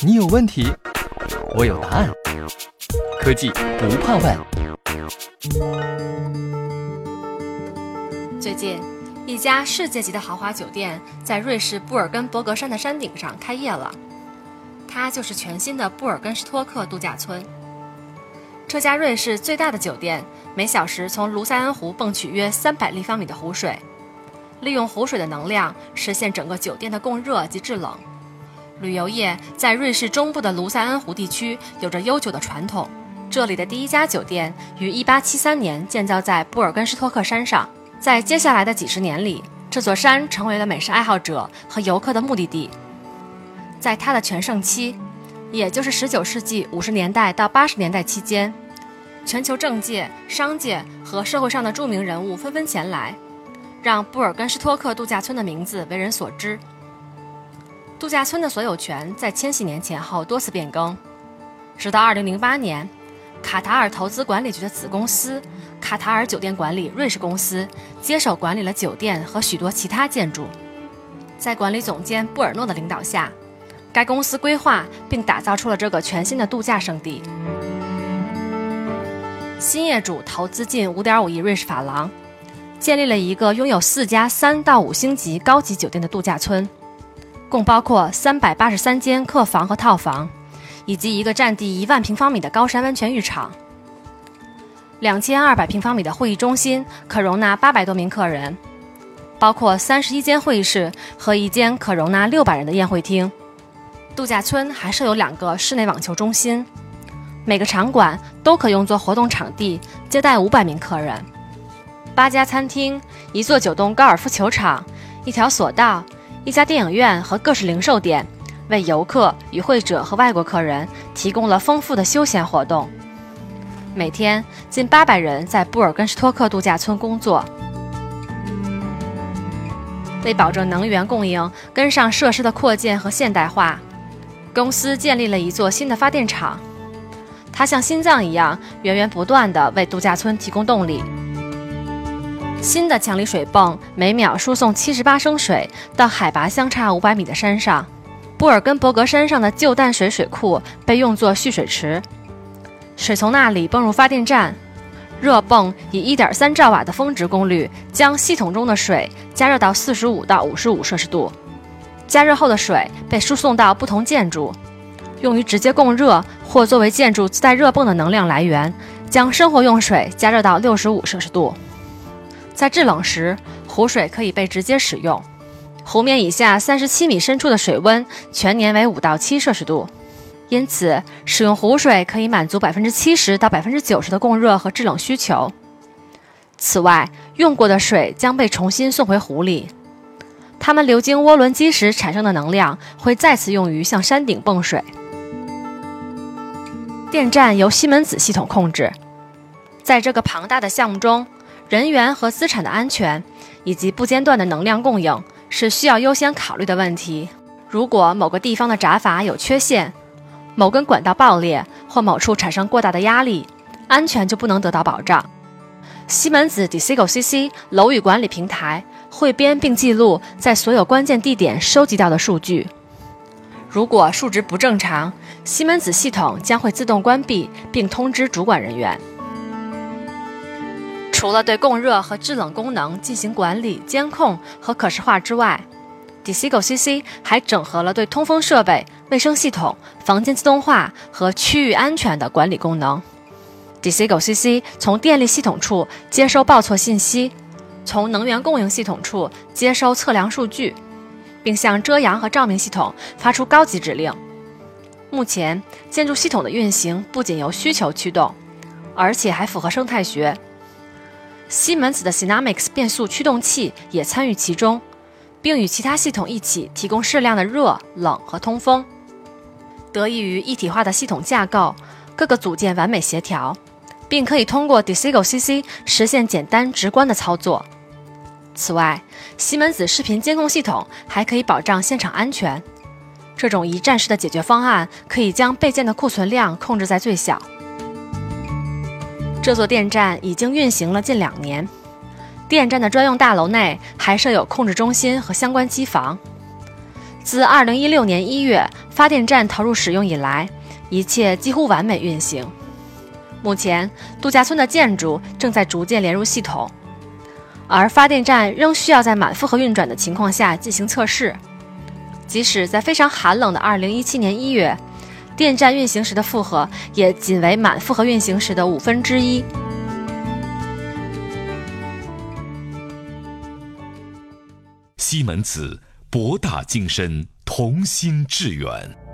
你有问题，我有答案。科技不怕问。最近，一家世界级的豪华酒店在瑞士布尔根伯格山的山顶上开业了，它就是全新的布尔根施托克度假村。这家瑞士最大的酒店，每小时从卢塞恩湖泵取约三百立方米的湖水，利用湖水的能量实现整个酒店的供热及制冷。旅游业在瑞士中部的卢塞恩湖地区有着悠久的传统。这里的第一家酒店于1873年建造在布尔根施托克山上。在接下来的几十年里，这座山成为了美食爱好者和游客的目的地。在它的全盛期，也就是19世纪50年代到80年代期间，全球政界、商界和社会上的著名人物纷纷前来，让布尔根施托克度假村的名字为人所知。度假村的所有权在千禧年前后多次变更，直到2008年，卡塔尔投资管理局的子公司卡塔尔酒店管理瑞士公司接手管理了酒店和许多其他建筑。在管理总监布尔诺的领导下，该公司规划并打造出了这个全新的度假胜地。新业主投资近5.5亿瑞士法郎，建立了一个拥有四家三到五星级高级酒店的度假村。共包括三百八十三间客房和套房，以及一个占地一万平方米的高山温泉浴场。两千二百平方米的会议中心可容纳八百多名客人，包括三十一间会议室和一间可容纳六百人的宴会厅。度假村还设有两个室内网球中心，每个场馆都可用作活动场地，接待五百名客人。八家餐厅，一座九洞高尔夫球场，一条索道。一家电影院和各式零售店，为游客、与会者和外国客人提供了丰富的休闲活动。每天近八百人在布尔根斯托克度假村工作。为保证能源供应跟上设施的扩建和现代化，公司建立了一座新的发电厂，它像心脏一样源源不断地为度假村提供动力。新的强力水泵每秒输送七十八升水到海拔相差五百米的山上。布尔根伯格山上的旧淡水水库被用作蓄水池，水从那里泵入发电站。热泵以一点三兆瓦的峰值功率将系统中的水加热到四十五到五十五摄氏度。加热后的水被输送到不同建筑，用于直接供热或作为建筑自带热泵的能量来源，将生活用水加热到六十五摄氏度。在制冷时，湖水可以被直接使用。湖面以下三十七米深处的水温全年为五到七摄氏度，因此使用湖水可以满足百分之七十到百分之九十的供热和制冷需求。此外，用过的水将被重新送回湖里，它们流经涡轮机时产生的能量会再次用于向山顶泵水。电站由西门子系统控制，在这个庞大的项目中。人员和资产的安全，以及不间断的能量供应是需要优先考虑的问题。如果某个地方的闸阀有缺陷，某根管道爆裂，或某处产生过大的压力，安全就不能得到保障。西门子 Desigo CC 楼宇管理平台汇编并记录在所有关键地点收集到的数据。如果数值不正常，西门子系统将会自动关闭并通知主管人员。除了对供热和制冷功能进行管理、监控和可视化之外，Desigo CC 还整合了对通风设备、卫生系统、房间自动化和区域安全的管理功能。Desigo CC 从电力系统处接收报错信息，从能源供应系统处接收测量数据，并向遮阳和照明系统发出高级指令。目前，建筑系统的运行不仅由需求驱动，而且还符合生态学。西门子的 Synamics 变速驱动器也参与其中，并与其他系统一起提供适量的热、冷和通风。得益于一体化的系统架构，各个组件完美协调，并可以通过 Desigo CC 实现简单直观的操作。此外，西门子视频监控系统还可以保障现场安全。这种一站式的解决方案可以将备件的库存量控制在最小。这座电站已经运行了近两年，电站的专用大楼内还设有控制中心和相关机房。自2016年1月发电站投入使用以来，一切几乎完美运行。目前，度假村的建筑正在逐渐连入系统，而发电站仍需要在满负荷运转的情况下进行测试。即使在非常寒冷的2017年1月，电站运行时的负荷也仅为满负荷运行时的五分之一。西门子，博大精深，同心致远。